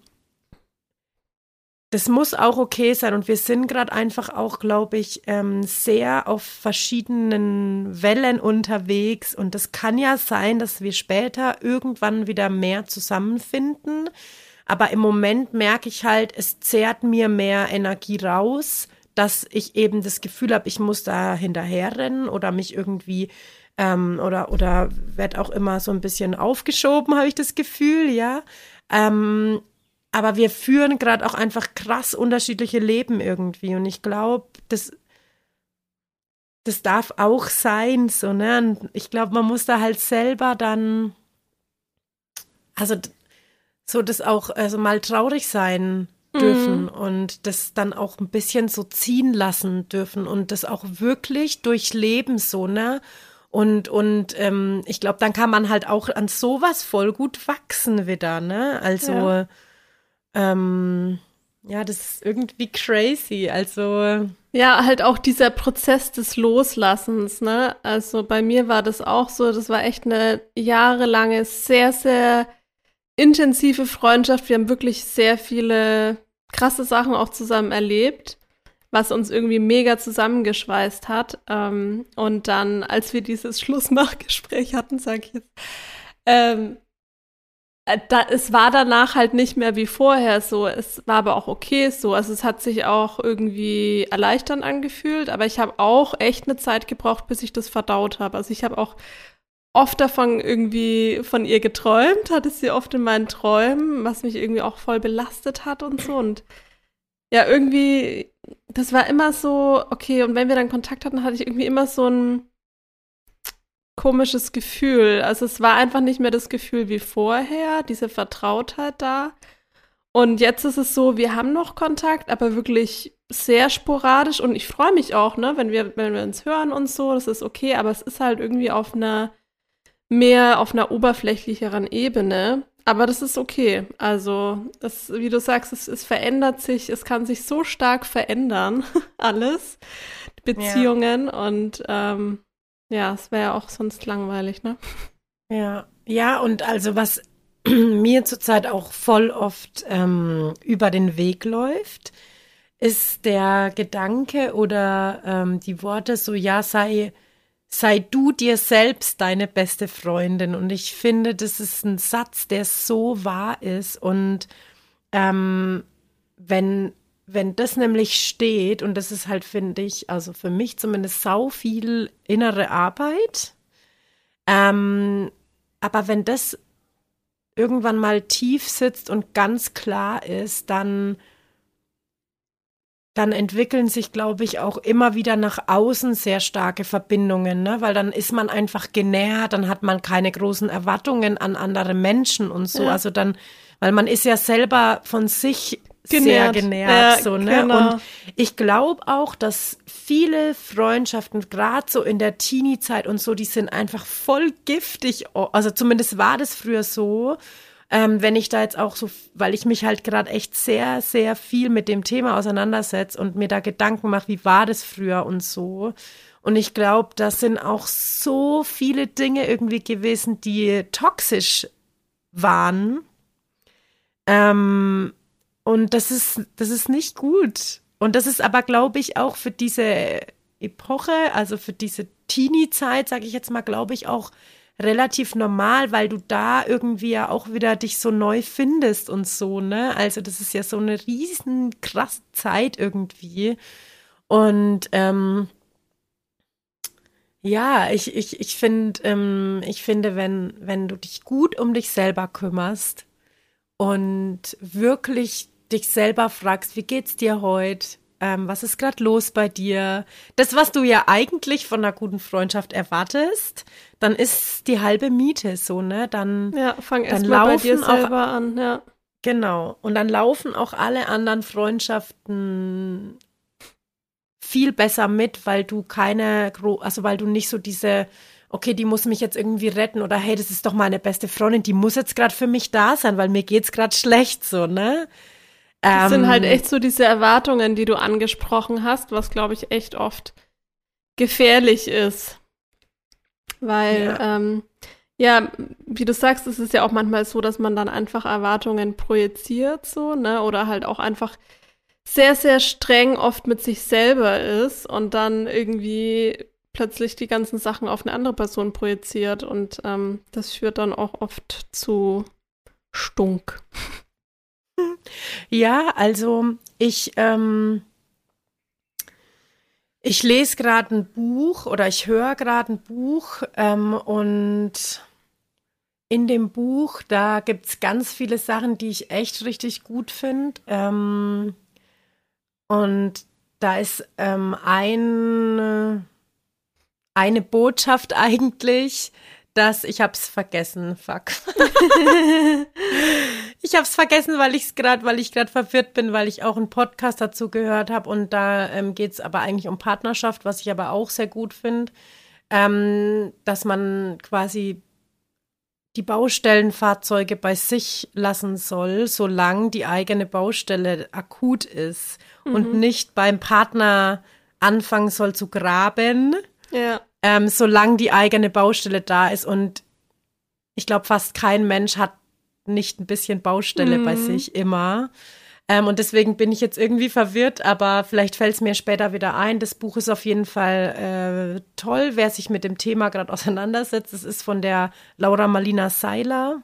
das muss auch okay sein und wir sind gerade einfach auch, glaube ich, ähm, sehr auf verschiedenen Wellen unterwegs und das kann ja sein, dass wir später irgendwann wieder mehr zusammenfinden. Aber im Moment merke ich halt, es zehrt mir mehr Energie raus, dass ich eben das Gefühl habe, ich muss da hinterherrennen oder mich irgendwie ähm, oder oder werde auch immer so ein bisschen aufgeschoben, habe ich das Gefühl, ja. Ähm, aber wir führen gerade auch einfach krass unterschiedliche Leben irgendwie. Und ich glaube, das, das darf auch sein, so, ne? Und ich glaube, man muss da halt selber dann, also so das auch, also mal traurig sein dürfen mhm. und das dann auch ein bisschen so ziehen lassen dürfen und das auch wirklich durchleben, so, ne? Und, und ähm, ich glaube, dann kann man halt auch an sowas voll gut wachsen wieder, ne? Also ja. Ähm, ja, das ist irgendwie crazy. Also. Ja, halt auch dieser Prozess des Loslassens, ne? Also bei mir war das auch so, das war echt eine jahrelange, sehr, sehr intensive Freundschaft. Wir haben wirklich sehr viele krasse Sachen auch zusammen erlebt, was uns irgendwie mega zusammengeschweißt hat. Ähm, und dann, als wir dieses Schlussmachgespräch hatten, sag ich jetzt, ähm, äh, da, es war danach halt nicht mehr wie vorher so. Es war aber auch okay so. Also es hat sich auch irgendwie erleichternd angefühlt, aber ich habe auch echt eine Zeit gebraucht, bis ich das verdaut habe. Also ich habe auch oft davon irgendwie von ihr geträumt, hatte sie oft in meinen Träumen, was mich irgendwie auch voll belastet hat und so. Und ja, irgendwie, das war immer so, okay, und wenn wir dann Kontakt hatten, hatte ich irgendwie immer so ein komisches Gefühl. Also es war einfach nicht mehr das Gefühl wie vorher, diese Vertrautheit da. Und jetzt ist es so, wir haben noch Kontakt, aber wirklich sehr sporadisch und ich freue mich auch, ne, wenn wir, wenn wir uns hören und so, das ist okay, aber es ist halt irgendwie auf einer mehr auf einer oberflächlicheren Ebene. Aber das ist okay. Also, das, wie du sagst, es, es verändert sich, es kann sich so stark verändern, alles, Beziehungen ja. und ähm, ja, es wäre auch sonst langweilig, ne? Ja, ja, und also was mir zurzeit auch voll oft ähm, über den Weg läuft, ist der Gedanke oder ähm, die Worte so, ja, sei, sei du dir selbst deine beste Freundin. Und ich finde, das ist ein Satz, der so wahr ist. Und ähm, wenn wenn das nämlich steht, und das ist halt, finde ich, also für mich zumindest sau viel innere Arbeit, ähm, aber wenn das irgendwann mal tief sitzt und ganz klar ist, dann, dann entwickeln sich, glaube ich, auch immer wieder nach außen sehr starke Verbindungen, ne? weil dann ist man einfach genährt, dann hat man keine großen Erwartungen an andere Menschen und so. Ja. Also dann, weil man ist ja selber von sich genährt. sehr genährt. Ja, so, ne? Genau. Und ich glaube auch, dass viele Freundschaften, gerade so in der Teenie-Zeit und so, die sind einfach voll giftig. Also zumindest war das früher so. Ähm, wenn ich da jetzt auch so, weil ich mich halt gerade echt sehr, sehr viel mit dem Thema auseinandersetze und mir da Gedanken mache, wie war das früher und so. Und ich glaube, da sind auch so viele Dinge irgendwie gewesen, die toxisch waren. Ähm, und das ist, das ist nicht gut. Und das ist aber, glaube ich, auch für diese Epoche, also für diese Teenie-Zeit, sage ich jetzt mal, glaube ich, auch relativ normal, weil du da irgendwie ja auch wieder dich so neu findest und so, ne? Also das ist ja so eine riesen krasse Zeit irgendwie. Und ähm, ja, ich, ich, ich finde, ähm, ich finde, wenn, wenn du dich gut um dich selber kümmerst und wirklich dich selber fragst, wie geht's dir heute? Ähm, was ist gerade los bei dir? Das, was du ja eigentlich von einer guten Freundschaft erwartest, dann ist die halbe Miete so, ne? Dann, ja, fang erst mal bei dir selber auch, an, ja. Genau. Und dann laufen auch alle anderen Freundschaften viel besser mit, weil du keine, also weil du nicht so diese okay, die muss mich jetzt irgendwie retten oder hey, das ist doch meine beste Freundin, die muss jetzt gerade für mich da sein, weil mir geht's gerade schlecht so, ne? Das ähm, sind halt ähm, echt so diese Erwartungen, die du angesprochen hast, was glaube ich echt oft gefährlich ist. Weil, ja. Ähm, ja, wie du sagst, es ist ja auch manchmal so, dass man dann einfach Erwartungen projiziert, so, ne? Oder halt auch einfach sehr, sehr streng oft mit sich selber ist und dann irgendwie plötzlich die ganzen Sachen auf eine andere Person projiziert und ähm, das führt dann auch oft zu Stunk. Ja, also ich, ähm, ich lese gerade ein Buch oder ich höre gerade ein Buch ähm, und in dem Buch, da gibt es ganz viele Sachen, die ich echt richtig gut finde. Ähm, und da ist ähm, ein, eine Botschaft eigentlich, dass ich hab's vergessen, fuck. ich hab's vergessen, weil ich's gerade, weil ich gerade verwirrt bin, weil ich auch einen Podcast dazu gehört habe und da ähm, geht's aber eigentlich um Partnerschaft, was ich aber auch sehr gut finde, ähm, dass man quasi die Baustellenfahrzeuge bei sich lassen soll, solange die eigene Baustelle akut ist mhm. und nicht beim Partner anfangen soll zu graben, ja. Ähm, solange die eigene Baustelle da ist. Und ich glaube, fast kein Mensch hat nicht ein bisschen Baustelle mhm. bei sich immer. Ähm, und deswegen bin ich jetzt irgendwie verwirrt, aber vielleicht fällt es mir später wieder ein. Das Buch ist auf jeden Fall äh, toll, wer sich mit dem Thema gerade auseinandersetzt. Es ist von der Laura Malina Seiler.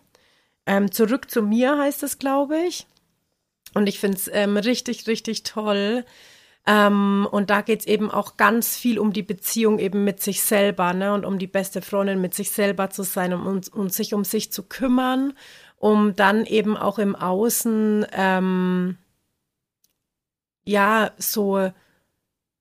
Ähm, Zurück zu mir heißt es, glaube ich. Und ich finde es ähm, richtig, richtig toll. Ähm, und da geht es eben auch ganz viel um die Beziehung eben mit sich selber, ne? Und um die beste Freundin mit sich selber zu sein und um, um sich um sich zu kümmern um dann eben auch im Außen ähm, ja so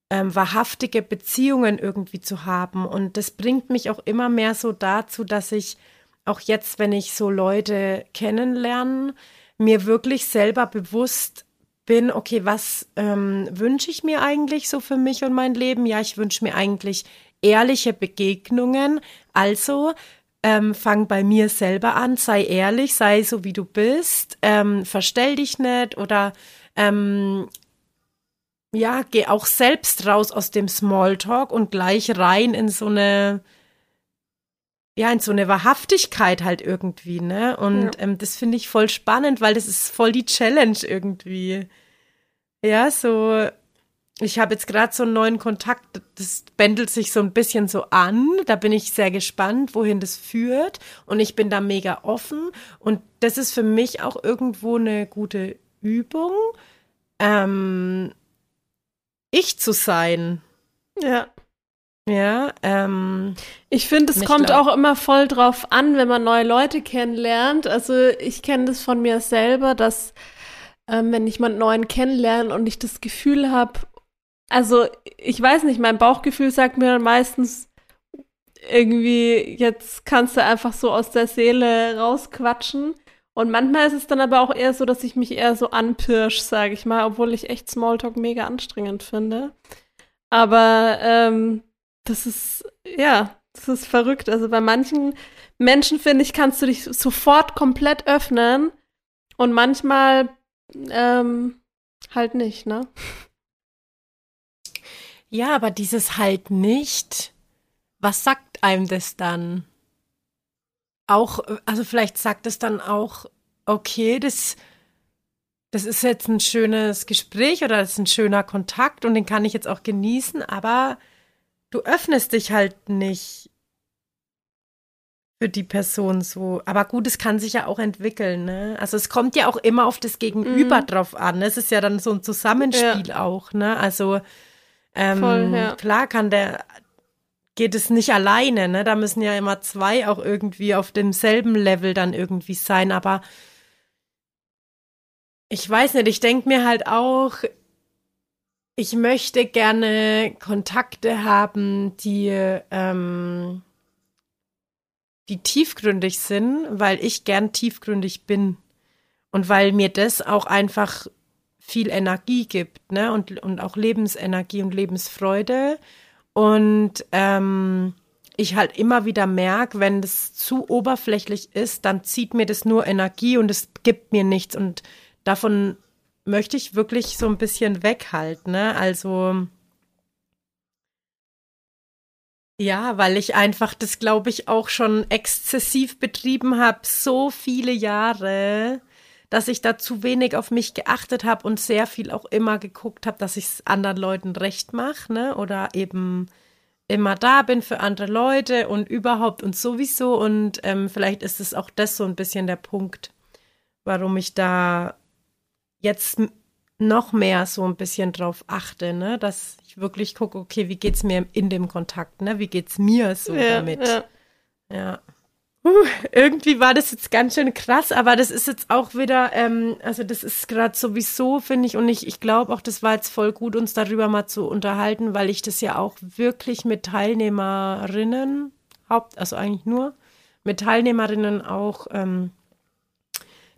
ähm, wahrhaftige Beziehungen irgendwie zu haben. Und das bringt mich auch immer mehr so dazu, dass ich auch jetzt, wenn ich so Leute kennenlerne, mir wirklich selber bewusst bin, okay, was ähm, wünsche ich mir eigentlich so für mich und mein Leben? Ja, ich wünsche mir eigentlich ehrliche Begegnungen. Also ähm, fang bei mir selber an, sei ehrlich, sei so wie du bist, ähm, verstell dich nicht oder ähm, ja, geh auch selbst raus aus dem Smalltalk und gleich rein in so eine ja, in so eine Wahrhaftigkeit halt irgendwie, ne? Und ja. ähm, das finde ich voll spannend, weil das ist voll die Challenge irgendwie. Ja, so ich habe jetzt gerade so einen neuen Kontakt, das bändelt sich so ein bisschen so an. Da bin ich sehr gespannt, wohin das führt. Und ich bin da mega offen. Und das ist für mich auch irgendwo eine gute Übung, ähm, ich zu sein. Ja. Ja, ähm. Ich finde, es kommt auch immer voll drauf an, wenn man neue Leute kennenlernt. Also ich kenne das von mir selber, dass ähm, wenn ich jemanden neuen kennenlerne und ich das Gefühl habe, also ich weiß nicht, mein Bauchgefühl sagt mir meistens irgendwie, jetzt kannst du einfach so aus der Seele rausquatschen. Und manchmal ist es dann aber auch eher so, dass ich mich eher so anpirsch, sage ich mal, obwohl ich echt Smalltalk mega anstrengend finde. Aber ähm, das ist, ja, das ist verrückt. Also bei manchen Menschen, finde ich, kannst du dich sofort komplett öffnen und manchmal ähm, halt nicht, ne? Ja, aber dieses halt nicht, was sagt einem das dann? Auch, also vielleicht sagt es dann auch, okay, das, das ist jetzt ein schönes Gespräch oder das ist ein schöner Kontakt und den kann ich jetzt auch genießen, aber du öffnest dich halt nicht für die Person so. Aber gut, es kann sich ja auch entwickeln, ne? Also es kommt ja auch immer auf das Gegenüber mhm. drauf an. Es ist ja dann so ein Zusammenspiel ja. auch, ne? Also ähm, Voll, ja. Klar kann der, geht es nicht alleine, ne? Da müssen ja immer zwei auch irgendwie auf demselben Level dann irgendwie sein, aber ich weiß nicht, ich denke mir halt auch, ich möchte gerne Kontakte haben, die, ähm, die tiefgründig sind, weil ich gern tiefgründig bin. Und weil mir das auch einfach viel Energie gibt, ne? Und, und auch Lebensenergie und Lebensfreude. Und ähm, ich halt immer wieder merke, wenn das zu oberflächlich ist, dann zieht mir das nur Energie und es gibt mir nichts. Und davon möchte ich wirklich so ein bisschen weghalten. Ne? Also ja, weil ich einfach das, glaube ich, auch schon exzessiv betrieben habe, so viele Jahre, dass ich da zu wenig auf mich geachtet habe und sehr viel auch immer geguckt habe, dass ich es anderen Leuten recht mache, ne? Oder eben immer da bin für andere Leute und überhaupt und sowieso. Und ähm, vielleicht ist es auch das so ein bisschen der Punkt, warum ich da jetzt noch mehr so ein bisschen drauf achte, ne? Dass ich wirklich gucke, okay, wie geht's mir in dem Kontakt, ne? Wie geht's mir so ja, damit? Ja. ja. Uh, irgendwie war das jetzt ganz schön krass, aber das ist jetzt auch wieder, ähm, also das ist gerade sowieso, finde ich, und ich, ich glaube auch, das war jetzt voll gut, uns darüber mal zu unterhalten, weil ich das ja auch wirklich mit Teilnehmerinnen, Haupt, also eigentlich nur, mit Teilnehmerinnen auch ähm,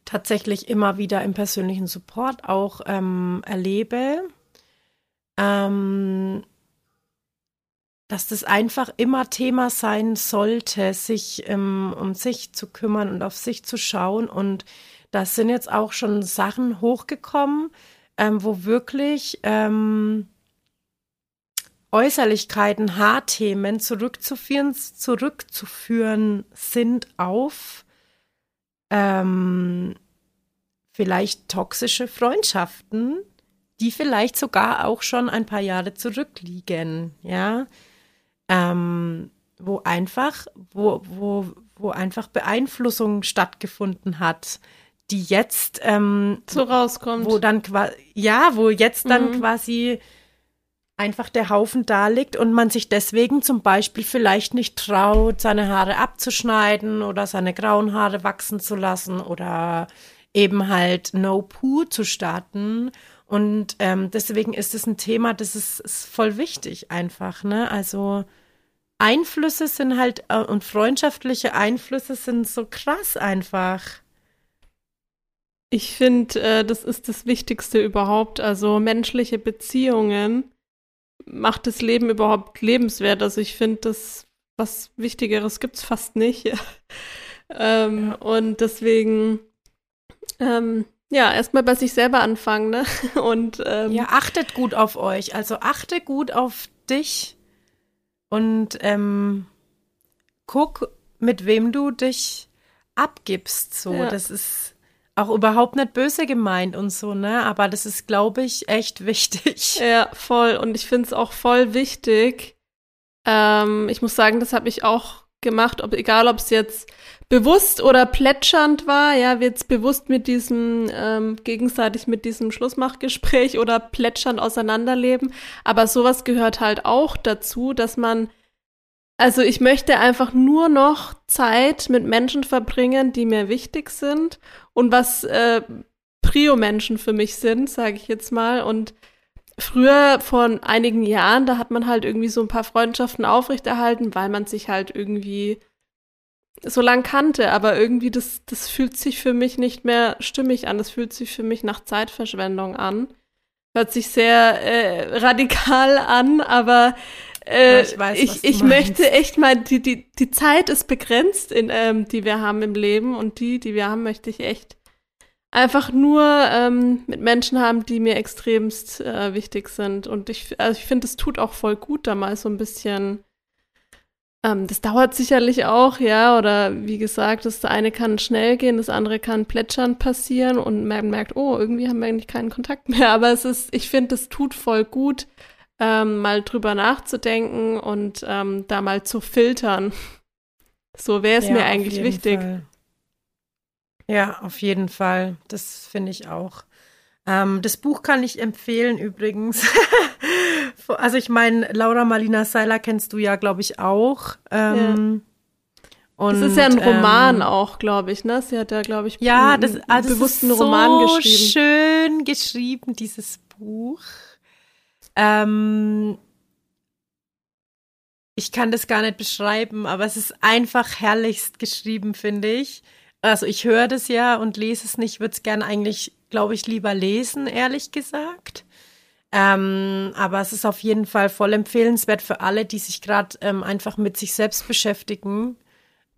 tatsächlich immer wieder im persönlichen Support auch ähm, erlebe, ähm, dass das einfach immer Thema sein sollte, sich ähm, um sich zu kümmern und auf sich zu schauen. Und da sind jetzt auch schon Sachen hochgekommen, ähm, wo wirklich ähm, Äußerlichkeiten, Haarthemen zurückzuführen, zurückzuführen sind auf ähm, vielleicht toxische Freundschaften, die vielleicht sogar auch schon ein paar Jahre zurückliegen, ja, ähm, wo einfach, wo, wo, wo einfach Beeinflussung stattgefunden hat, die jetzt ähm, so rauskommt. Wo dann quasi, ja, wo jetzt dann mhm. quasi einfach der Haufen da liegt und man sich deswegen zum Beispiel vielleicht nicht traut, seine Haare abzuschneiden oder seine grauen Haare wachsen zu lassen oder eben halt No Poo zu starten. Und ähm, deswegen ist es ein Thema, das ist, ist voll wichtig einfach, ne? Also Einflüsse sind halt äh, und freundschaftliche Einflüsse sind so krass einfach. Ich finde, äh, das ist das Wichtigste überhaupt. Also menschliche Beziehungen macht das Leben überhaupt lebenswert. Also ich finde, das was Wichtigeres gibt es fast nicht. ähm, ja. Und deswegen, ähm, ja, erstmal bei sich selber anfangen, ne? Und ähm, ja, achtet gut auf euch. Also achte gut auf dich und ähm, guck, mit wem du dich abgibst. So, ja. das ist auch überhaupt nicht böse gemeint und so, ne? Aber das ist, glaube ich, echt wichtig. Ja, voll. Und ich finde es auch voll wichtig. Ähm, ich muss sagen, das habe ich auch gemacht, ob, egal ob es jetzt bewusst oder plätschernd war, ja, jetzt bewusst mit diesem, ähm, gegenseitig mit diesem Schlussmachgespräch oder plätschernd auseinanderleben. Aber sowas gehört halt auch dazu, dass man also ich möchte einfach nur noch Zeit mit Menschen verbringen, die mir wichtig sind und was äh, Prio-Menschen für mich sind, sage ich jetzt mal. Und früher, vor einigen Jahren, da hat man halt irgendwie so ein paar Freundschaften aufrechterhalten, weil man sich halt irgendwie so lang kannte, aber irgendwie das, das fühlt sich für mich nicht mehr stimmig an. Das fühlt sich für mich nach Zeitverschwendung an. Hört sich sehr äh, radikal an, aber äh, ich, weiß, ich, ich möchte echt mal, die, die, die Zeit ist begrenzt, in, ähm, die wir haben im Leben und die, die wir haben, möchte ich echt einfach nur ähm, mit Menschen haben, die mir extremst äh, wichtig sind. Und ich, also ich finde, es tut auch voll gut, da mal so ein bisschen. Ähm, das dauert sicherlich auch, ja, oder wie gesagt, das eine kann schnell gehen, das andere kann plätschern passieren und man merkt, oh, irgendwie haben wir eigentlich keinen Kontakt mehr. Aber es ist, ich finde, es tut voll gut, ähm, mal drüber nachzudenken und ähm, da mal zu filtern. So wäre es ja, mir eigentlich wichtig. Fall. Ja, auf jeden Fall. Das finde ich auch. Ähm, das Buch kann ich empfehlen übrigens. also ich meine, Laura Marlina Seiler kennst du ja, glaube ich, auch. Ähm, ja. Das ist ja ein Roman ähm, auch, glaube ich, ne? Sie hat ja, glaube ich, ja, das, also bewussten ist Roman so geschrieben. schön geschrieben, dieses Buch. Ähm, ich kann das gar nicht beschreiben, aber es ist einfach herrlichst geschrieben, finde ich. Also ich höre das ja und lese es nicht, würde es gern eigentlich, glaube ich, lieber lesen, ehrlich gesagt. Ähm, aber es ist auf jeden Fall voll empfehlenswert für alle, die sich gerade ähm, einfach mit sich selbst beschäftigen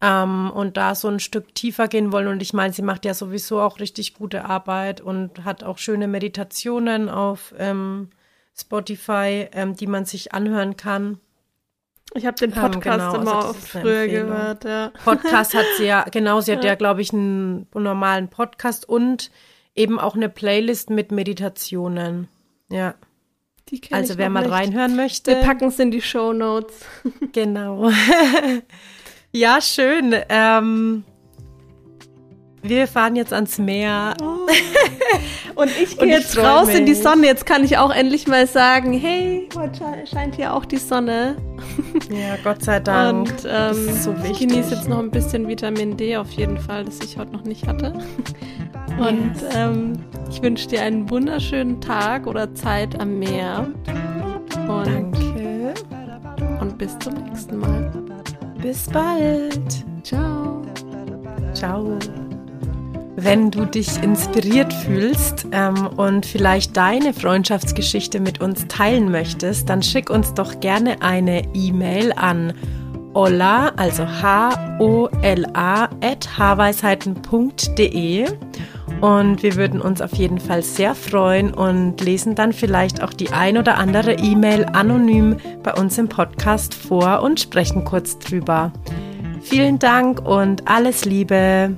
ähm, und da so ein Stück tiefer gehen wollen. Und ich meine, sie macht ja sowieso auch richtig gute Arbeit und hat auch schöne Meditationen auf ähm, Spotify, ähm, die man sich anhören kann. Ich habe den Podcast ähm, genau, immer also früher gehört, ja. Podcast hat sie ja, genau, sie hat ja, ja glaube ich, einen normalen Podcast und eben auch eine Playlist mit Meditationen. Ja. also wer mal nicht. reinhören möchte. Wir packen es in die Show Notes. genau. Ja, schön. Ähm, wir fahren jetzt ans Meer. Oh. Und ich gehe jetzt raus mich. in die Sonne. Jetzt kann ich auch endlich mal sagen, hey, heute scheint hier auch die Sonne. Ja, Gott sei Dank. Und ähm, so ich genieße jetzt noch ein bisschen Vitamin D auf jeden Fall, das ich heute noch nicht hatte. Und yes. ähm, ich wünsche dir einen wunderschönen Tag oder Zeit am Meer. Und, Danke. Und bis zum nächsten Mal. Bis bald. Ciao. Ciao. Wenn du dich inspiriert fühlst ähm, und vielleicht deine Freundschaftsgeschichte mit uns teilen möchtest, dann schick uns doch gerne eine E-Mail an Ola, also H-O-L-A, at haarweisheiten.de. Und wir würden uns auf jeden Fall sehr freuen und lesen dann vielleicht auch die ein oder andere E-Mail anonym bei uns im Podcast vor und sprechen kurz drüber. Vielen Dank und alles Liebe.